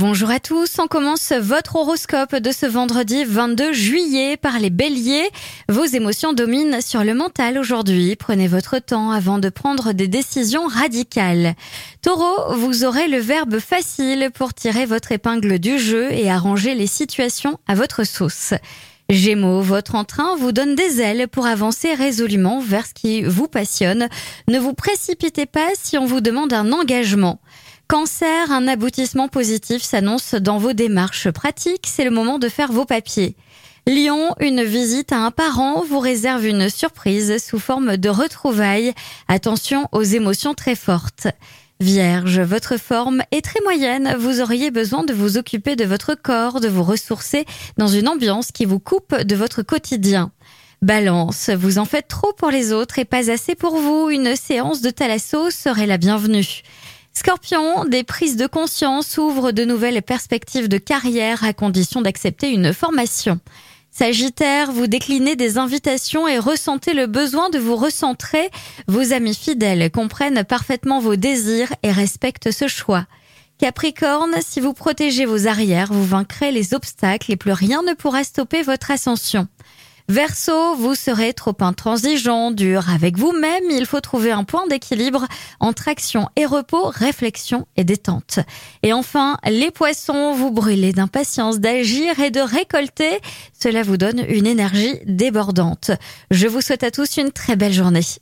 Bonjour à tous, on commence votre horoscope de ce vendredi 22 juillet par les béliers. Vos émotions dominent sur le mental aujourd'hui. Prenez votre temps avant de prendre des décisions radicales. Taureau, vous aurez le verbe facile pour tirer votre épingle du jeu et arranger les situations à votre sauce. Gémeaux, votre entrain vous donne des ailes pour avancer résolument vers ce qui vous passionne. Ne vous précipitez pas si on vous demande un engagement. Cancer, un aboutissement positif s'annonce dans vos démarches pratiques, c'est le moment de faire vos papiers. Lion, une visite à un parent vous réserve une surprise sous forme de retrouvailles. Attention aux émotions très fortes. Vierge, votre forme est très moyenne, vous auriez besoin de vous occuper de votre corps, de vous ressourcer dans une ambiance qui vous coupe de votre quotidien. Balance, vous en faites trop pour les autres et pas assez pour vous, une séance de thalasso serait la bienvenue. Scorpion, des prises de conscience ouvrent de nouvelles perspectives de carrière à condition d'accepter une formation. Sagittaire, vous déclinez des invitations et ressentez le besoin de vous recentrer. Vos amis fidèles comprennent parfaitement vos désirs et respectent ce choix. Capricorne, si vous protégez vos arrières, vous vaincrez les obstacles et plus rien ne pourra stopper votre ascension. Verseau, vous serez trop intransigeant, dur avec vous-même. Il faut trouver un point d'équilibre entre action et repos, réflexion et détente. Et enfin, les poissons, vous brûlez d'impatience d'agir et de récolter. Cela vous donne une énergie débordante. Je vous souhaite à tous une très belle journée.